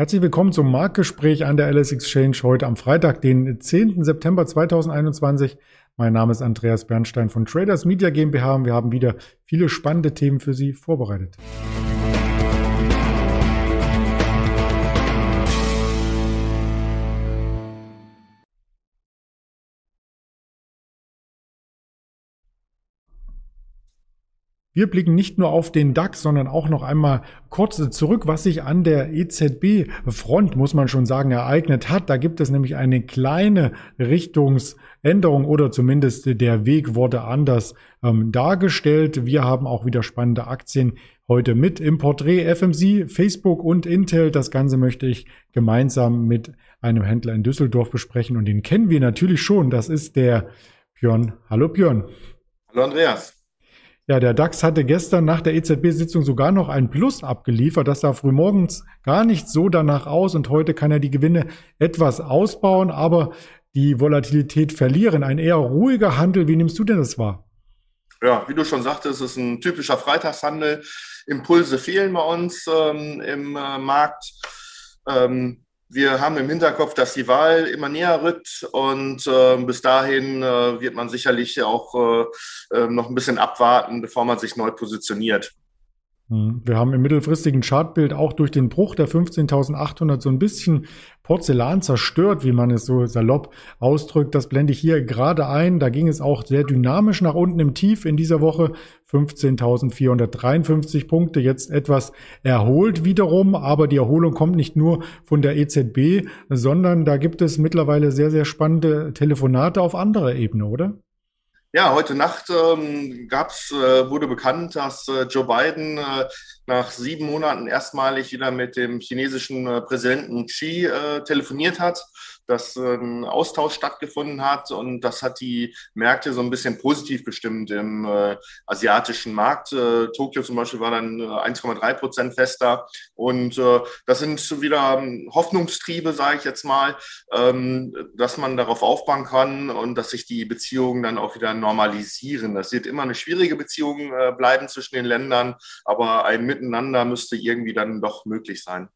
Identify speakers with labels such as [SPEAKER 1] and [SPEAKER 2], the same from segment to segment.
[SPEAKER 1] Herzlich willkommen zum Marktgespräch an der LS Exchange heute am Freitag, den 10. September 2021. Mein Name ist Andreas Bernstein von Traders Media GmbH und wir haben wieder viele spannende Themen für Sie vorbereitet. Wir blicken nicht nur auf den DAX, sondern auch noch einmal kurz zurück, was sich an der EZB-Front, muss man schon sagen, ereignet hat. Da gibt es nämlich eine kleine Richtungsänderung oder zumindest der Weg wurde anders ähm, dargestellt. Wir haben auch wieder spannende Aktien heute mit im Porträt FMC, Facebook und Intel. Das Ganze möchte ich gemeinsam mit einem Händler in Düsseldorf besprechen und den kennen wir natürlich schon. Das ist der Björn. Hallo Björn.
[SPEAKER 2] Hallo Andreas.
[SPEAKER 1] Ja, der DAX hatte gestern nach der EZB-Sitzung sogar noch ein Plus abgeliefert. Das sah frühmorgens gar nicht so danach aus und heute kann er die Gewinne etwas ausbauen, aber die Volatilität verlieren. Ein eher ruhiger Handel. Wie nimmst du denn das wahr?
[SPEAKER 2] Ja, wie du schon sagtest, es ist ein typischer Freitagshandel. Impulse fehlen bei uns ähm, im äh, Markt. Ähm, wir haben im Hinterkopf, dass die Wahl immer näher rückt und äh, bis dahin äh, wird man sicherlich auch äh, äh noch ein bisschen abwarten, bevor man sich neu positioniert.
[SPEAKER 1] Hm. Wir haben im mittelfristigen Chartbild auch durch den Bruch der 15.800 so ein bisschen Porzellan zerstört, wie man es so salopp ausdrückt. Das blende ich hier gerade ein. Da ging es auch sehr dynamisch nach unten im Tief in dieser Woche. 15.453 Punkte, jetzt etwas erholt wiederum, aber die Erholung kommt nicht nur von der EZB, sondern da gibt es mittlerweile sehr, sehr spannende Telefonate auf anderer Ebene, oder?
[SPEAKER 2] Ja, heute Nacht ähm, gab's, äh, wurde bekannt, dass äh, Joe Biden äh, nach sieben Monaten erstmalig wieder mit dem chinesischen äh, Präsidenten Xi äh, telefoniert hat dass ein Austausch stattgefunden hat und das hat die Märkte so ein bisschen positiv bestimmt im äh, asiatischen Markt. Äh, Tokio zum Beispiel war dann 1,3 äh, Prozent fester und äh, das sind wieder ähm, Hoffnungstriebe, sage ich jetzt mal, ähm, dass man darauf aufbauen kann und dass sich die Beziehungen dann auch wieder normalisieren. Das wird immer eine schwierige Beziehung äh, bleiben zwischen den Ländern, aber ein Miteinander müsste irgendwie dann doch möglich sein.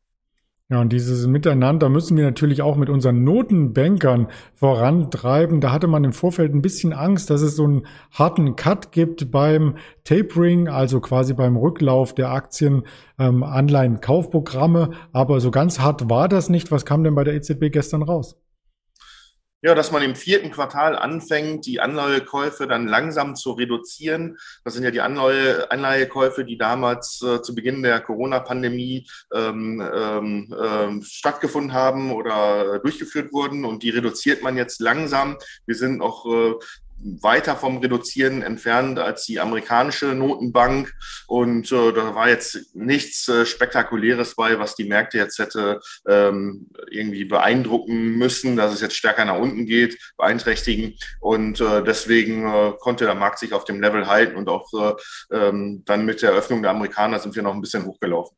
[SPEAKER 1] Ja, und dieses Miteinander müssen wir natürlich auch mit unseren Notenbankern vorantreiben. Da hatte man im Vorfeld ein bisschen Angst, dass es so einen harten Cut gibt beim Tapering, also quasi beim Rücklauf der Aktien, ähm, Anleihen, Kaufprogramme. Aber so ganz hart war das nicht. Was kam denn bei der EZB gestern raus?
[SPEAKER 2] Ja, dass man im vierten Quartal anfängt, die Anleihekäufe dann langsam zu reduzieren. Das sind ja die Anleihe, Anleihekäufe, die damals äh, zu Beginn der Corona-Pandemie ähm, ähm, ähm, stattgefunden haben oder durchgeführt wurden. Und die reduziert man jetzt langsam. Wir sind auch äh, weiter vom Reduzieren entfernt als die amerikanische Notenbank. Und äh, da war jetzt nichts äh, Spektakuläres bei, was die Märkte jetzt hätte ähm, irgendwie beeindrucken müssen, dass es jetzt stärker nach unten geht, beeinträchtigen. Und äh, deswegen äh, konnte der Markt sich auf dem Level halten und auch äh, ähm, dann mit der Eröffnung der Amerikaner sind wir noch ein bisschen hochgelaufen.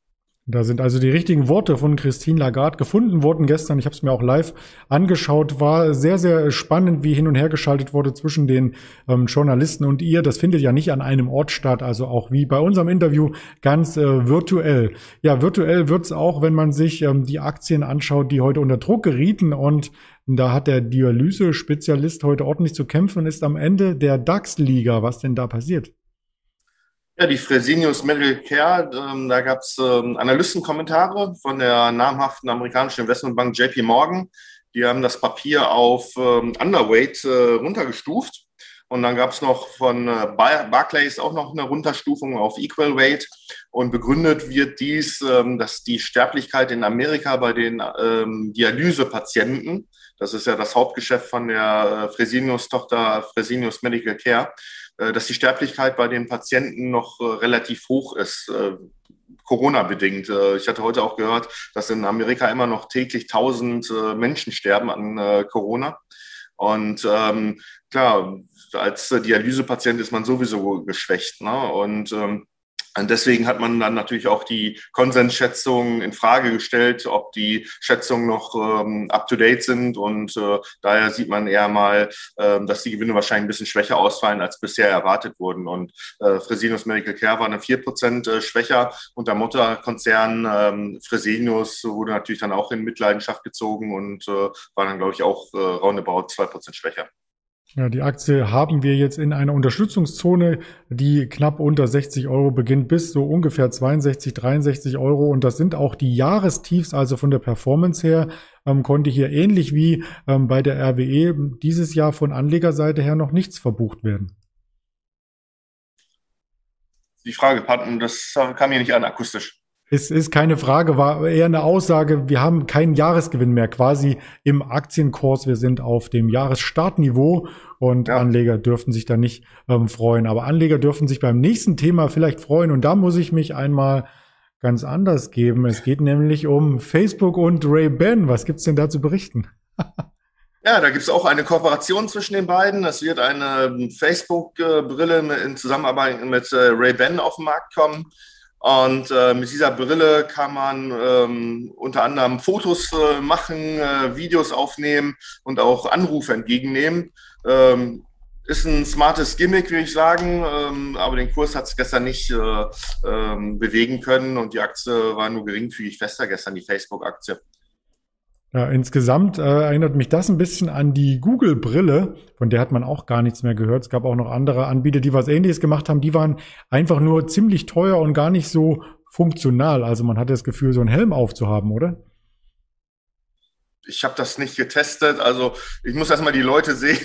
[SPEAKER 1] Da sind also die richtigen Worte von Christine Lagarde gefunden worden gestern. Ich habe es mir auch live angeschaut. War sehr, sehr spannend, wie hin und her geschaltet wurde zwischen den ähm, Journalisten und ihr. Das findet ja nicht an einem Ort statt, also auch wie bei unserem Interview ganz äh, virtuell. Ja, virtuell wird's auch, wenn man sich ähm, die Aktien anschaut, die heute unter Druck gerieten. Und da hat der Dialyse-Spezialist heute ordentlich zu kämpfen und ist am Ende der DAX-Liga. Was denn da passiert?
[SPEAKER 2] Ja, die Fresenius Medical Care, ähm, da gab es ähm, Analystenkommentare von der namhaften amerikanischen Investmentbank JP Morgan. Die haben das Papier auf ähm, Underweight äh, runtergestuft. Und dann gab es noch von äh, Barclays auch noch eine Runterstufung auf Equal Weight. Und begründet wird dies, ähm, dass die Sterblichkeit in Amerika bei den ähm, Dialysepatienten, das ist ja das Hauptgeschäft von der äh, Fresenius-Tochter Fresenius Medical Care, dass die Sterblichkeit bei den Patienten noch äh, relativ hoch ist. Äh, Corona-bedingt. Ich hatte heute auch gehört, dass in Amerika immer noch täglich 1000 Menschen sterben an Corona. Und ähm, klar, als Dialysepatient ist man sowieso geschwächt. Ne? Und ähm, Und deswegen hat man dann natürlich auch die Konsensschätzungen in Frage gestellt, ob die Schätzungen noch ähm, up-to-date sind. Und äh, daher sieht man eher mal, äh, dass die Gewinne wahrscheinlich ein bisschen schwächer ausfallen, als bisher erwartet wurden. Und äh, Fresenius Medical Care war dann vier Prozent äh, schwächer. Und der Mutterkonzern ähm, Fresenius wurde natürlich dann auch in Mitleidenschaft gezogen und äh, war dann, glaube ich, auch äh, roundabout zwei Prozent schwächer.
[SPEAKER 1] Ja, die Aktie haben wir jetzt in einer Unterstützungszone, die knapp unter 60 Euro beginnt, bis so ungefähr 62, 63 Euro. Und das sind auch die Jahrestiefs, also von der Performance her, ähm, konnte hier ähnlich wie ähm, bei der RWE dieses Jahr von Anlegerseite her noch nichts verbucht werden.
[SPEAKER 2] Die Frage, Patten, das kam hier nicht an akustisch.
[SPEAKER 1] Es ist keine Frage, war eher eine Aussage, wir haben keinen Jahresgewinn mehr, quasi im Aktienkurs. Wir sind auf dem Jahresstartniveau und ja. Anleger dürften sich da nicht ähm, freuen. Aber Anleger dürfen sich beim nächsten Thema vielleicht freuen. Und da muss ich mich einmal ganz anders geben. Es geht nämlich um Facebook und Ray-Ban. Was gibt's denn da zu berichten?
[SPEAKER 2] Ja, da gibt es auch eine Kooperation zwischen den beiden. Es wird eine Facebook-Brille in Zusammenarbeit mit äh, Ray-Ban auf den Markt kommen. Und äh, mit dieser Brille kann man ähm, unter anderem Fotos äh, machen, äh, Videos aufnehmen und auch Anrufe entgegennehmen. Ähm, ist ein smartes Gimmick, würde ich sagen, ähm, aber den Kurs hat es gestern nicht äh, ähm, bewegen können und die Aktie war nur geringfügig fester gestern, die Facebook-Aktie.
[SPEAKER 1] Ja, insgesamt äh, erinnert mich das ein bisschen an die Google-Brille, von der hat man auch gar nichts mehr gehört. Es gab auch noch andere Anbieter, die was ähnliches gemacht haben. Die waren einfach nur ziemlich teuer und gar nicht so funktional. Also man hatte das Gefühl, so einen Helm aufzuhaben, oder?
[SPEAKER 2] Ich habe das nicht getestet. Also ich muss erstmal die Leute sehen,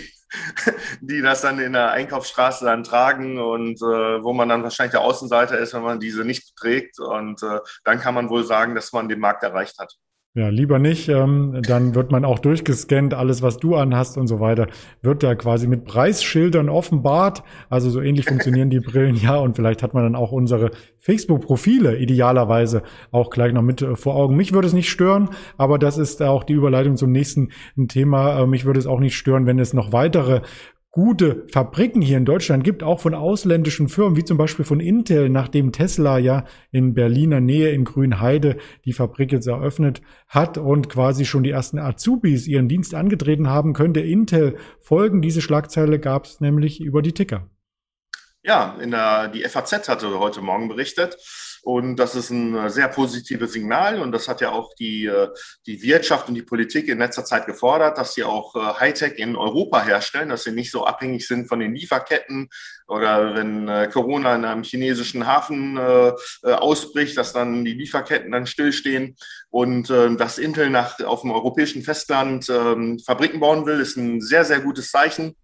[SPEAKER 2] die das dann in der Einkaufsstraße dann tragen und äh, wo man dann wahrscheinlich der Außenseiter ist, wenn man diese nicht trägt. Und äh, dann kann man wohl sagen, dass man den Markt erreicht hat.
[SPEAKER 1] Ja, lieber nicht. Ähm, dann wird man auch durchgescannt, alles, was du anhast und so weiter, wird da quasi mit Preisschildern offenbart. Also so ähnlich funktionieren die Brillen, ja. Und vielleicht hat man dann auch unsere Facebook-Profile idealerweise auch gleich noch mit äh, vor Augen. Mich würde es nicht stören, aber das ist auch die Überleitung zum nächsten Thema. Äh, mich würde es auch nicht stören, wenn es noch weitere gute Fabriken hier in Deutschland gibt, auch von ausländischen Firmen, wie zum Beispiel von Intel, nachdem Tesla ja in Berliner Nähe in Grünheide die Fabrik jetzt eröffnet hat und quasi schon die ersten Azubis ihren Dienst angetreten haben, könnte Intel folgen. Diese Schlagzeile gab es nämlich über die Ticker.
[SPEAKER 2] Ja, in der, die FAZ hatte heute Morgen berichtet. Und das ist ein äh, sehr positives Signal. Und das hat ja auch die, äh, die Wirtschaft und die Politik in letzter Zeit gefordert, dass sie auch äh, Hightech in Europa herstellen, dass sie nicht so abhängig sind von den Lieferketten oder wenn Corona in einem chinesischen Hafen ausbricht, dass dann die Lieferketten dann stillstehen. Und dass Intel nach, auf dem europäischen Festland ähm, Fabriken bauen will, ist ein sehr, sehr gutes Zeichen.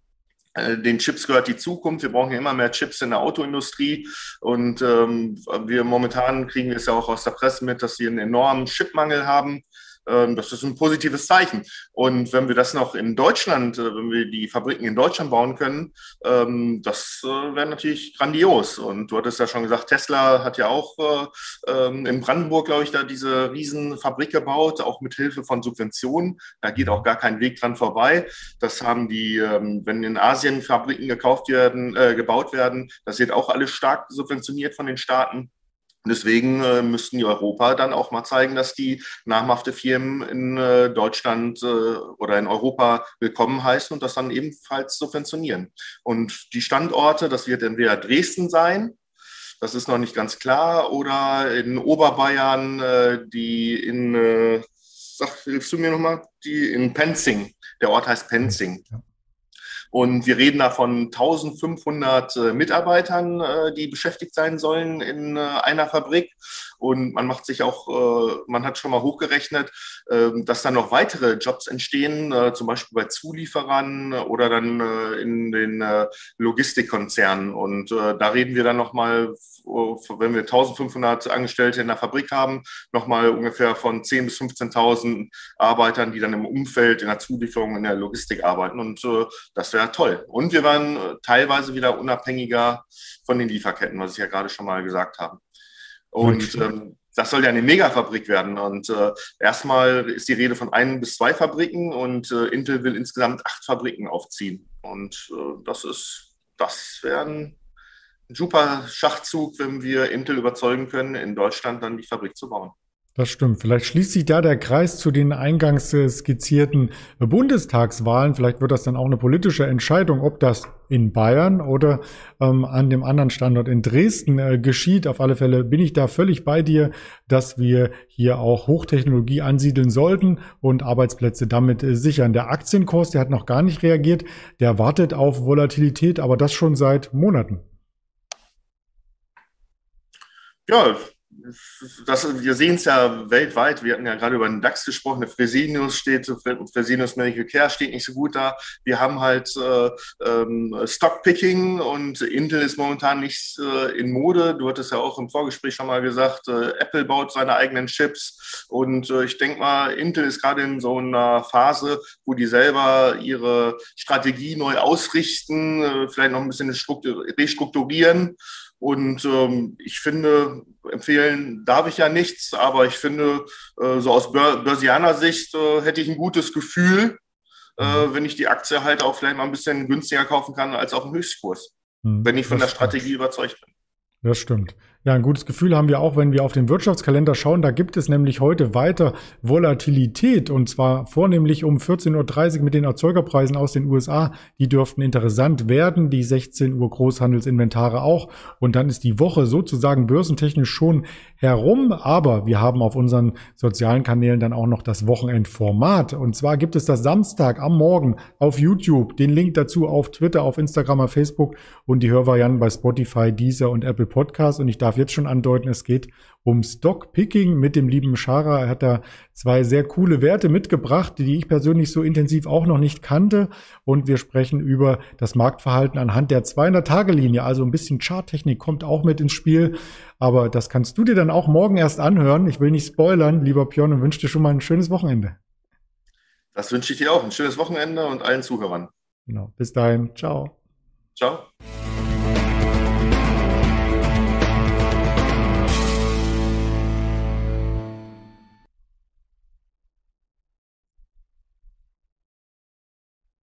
[SPEAKER 2] Äh, den Chips gehört die Zukunft. Wir brauchen ja immer mehr Chips in der Autoindustrie. Und ähm, wir momentan kriegen wir es ja auch aus der Presse mit, dass sie einen enormen Chipmangel haben. Ähm, das ist ein positives Zeichen. Und wenn wir das noch in Deutschland, äh, wenn wir die Fabriken in Deutschland bauen können, ähm, das äh, wäre natürlich grandios. Und du hattest ja schon gesagt, Tesla hat ja auch äh, ähm, in Brandenburg, glaube ich, da diese Riesenfabrik gebaut, auch mit Hilfe von Subventionen. Da geht auch gar kein Weg dran vorbei. Das haben die, wenn in Asien Fabriken gekauft werden, gebaut werden, das wird auch alles stark subventioniert von den Staaten. Deswegen äh, müssten die Europa dann auch mal zeigen, dass die namhafte Firmen in äh, Deutschland äh, oder in Europa willkommen heißen und das dann ebenfalls subventionieren. Und die Standorte, das wird entweder Dresden sein, das ist noch nicht ganz klar, oder in Oberbayern, äh, die in, äh, sag, hilfst du mir nochmal, die in Penzing, der Ort heißt Penzing. Ja. Und wir reden da von 1500 äh, Mitarbeitern, äh, die beschäftigt sein sollen in äh, einer Fabrik. Und man macht sich auch, äh, man hat schon mal hochgerechnet, äh, dass dann noch weitere Jobs entstehen, äh, zum Beispiel bei Zulieferern oder dann äh, in den äh, Logistikkonzernen. Und da reden wir dann nochmal, wenn wir 1500 Angestellte in der Fabrik haben, nochmal ungefähr von 10.000 bis 15.000 Arbeitern, die dann im Umfeld, in der Zulieferung, in der Logistik arbeiten. Und das wäre toll. Und wir waren teilweise wieder unabhängiger von den Lieferketten, was ich ja gerade schon mal gesagt habe. Und ähm, das soll ja eine Megafabrik werden. Und äh, erstmal ist die Rede von ein bis zwei Fabriken und äh, Intel will insgesamt acht Fabriken aufziehen. Und äh, das ist, das wären ein super Schachzug, wenn wir Intel überzeugen können, in Deutschland dann die Fabrik zu bauen.
[SPEAKER 1] Das stimmt. Vielleicht schließt sich da der Kreis zu den eingangs skizzierten Bundestagswahlen. Vielleicht wird das dann auch eine politische Entscheidung, ob das in Bayern oder ähm, an dem anderen Standort in Dresden äh, geschieht. Auf alle Fälle bin ich da völlig bei dir, dass wir hier auch Hochtechnologie ansiedeln sollten und Arbeitsplätze damit äh, sichern. Der Aktienkurs, der hat noch gar nicht reagiert. Der wartet auf Volatilität, aber das schon seit Monaten.
[SPEAKER 2] Ja, das, wir sehen es ja weltweit. Wir hatten ja gerade über den DAX gesprochen. Der Fresenius steht, Fresenius Medical Care steht nicht so gut da. Wir haben halt äh, ähm, Stockpicking und Intel ist momentan nicht äh, in Mode. Du hattest ja auch im Vorgespräch schon mal gesagt, äh, Apple baut seine eigenen Chips. Und äh, ich denke mal, Intel ist gerade in so einer Phase, wo die selber ihre Strategie neu ausrichten, äh, vielleicht noch ein bisschen restrukturieren. Und ähm, ich finde, empfehlen darf ich ja nichts, aber ich finde, äh, so aus Börsianer Sicht äh, hätte ich ein gutes Gefühl, äh, mhm. wenn ich die Aktie halt auch vielleicht mal ein bisschen günstiger kaufen kann als auf dem Höchstkurs, mhm, wenn ich von der Strategie überzeugt bin.
[SPEAKER 1] Das stimmt. Ja, ein gutes Gefühl haben wir auch, wenn wir auf den Wirtschaftskalender schauen. Da gibt es nämlich heute weiter Volatilität und zwar vornehmlich um 14.30 Uhr mit den Erzeugerpreisen aus den USA. Die dürften interessant werden, die 16 Uhr Großhandelsinventare auch. Und dann ist die Woche sozusagen börsentechnisch schon herum. Aber wir haben auf unseren sozialen Kanälen dann auch noch das Wochenendformat. Und zwar gibt es das Samstag am Morgen auf YouTube. Den Link dazu auf Twitter, auf Instagram, auf Facebook und die Hörvarianten bei Spotify, Deezer und Apple Podcasts. Und ich darf jetzt schon andeuten, es geht um Stockpicking mit dem lieben Schara. Er hat da zwei sehr coole Werte mitgebracht, die ich persönlich so intensiv auch noch nicht kannte. Und wir sprechen über das Marktverhalten anhand der 200-Tage-Linie. Also ein bisschen Charttechnik kommt auch mit ins Spiel. Aber das kannst du dir dann auch morgen erst anhören. Ich will nicht spoilern, lieber Björn, und wünsche dir schon mal ein schönes Wochenende.
[SPEAKER 2] Das wünsche ich dir auch. Ein schönes Wochenende und allen Zuhörern.
[SPEAKER 1] Genau. Bis dahin. Ciao.
[SPEAKER 2] Ciao.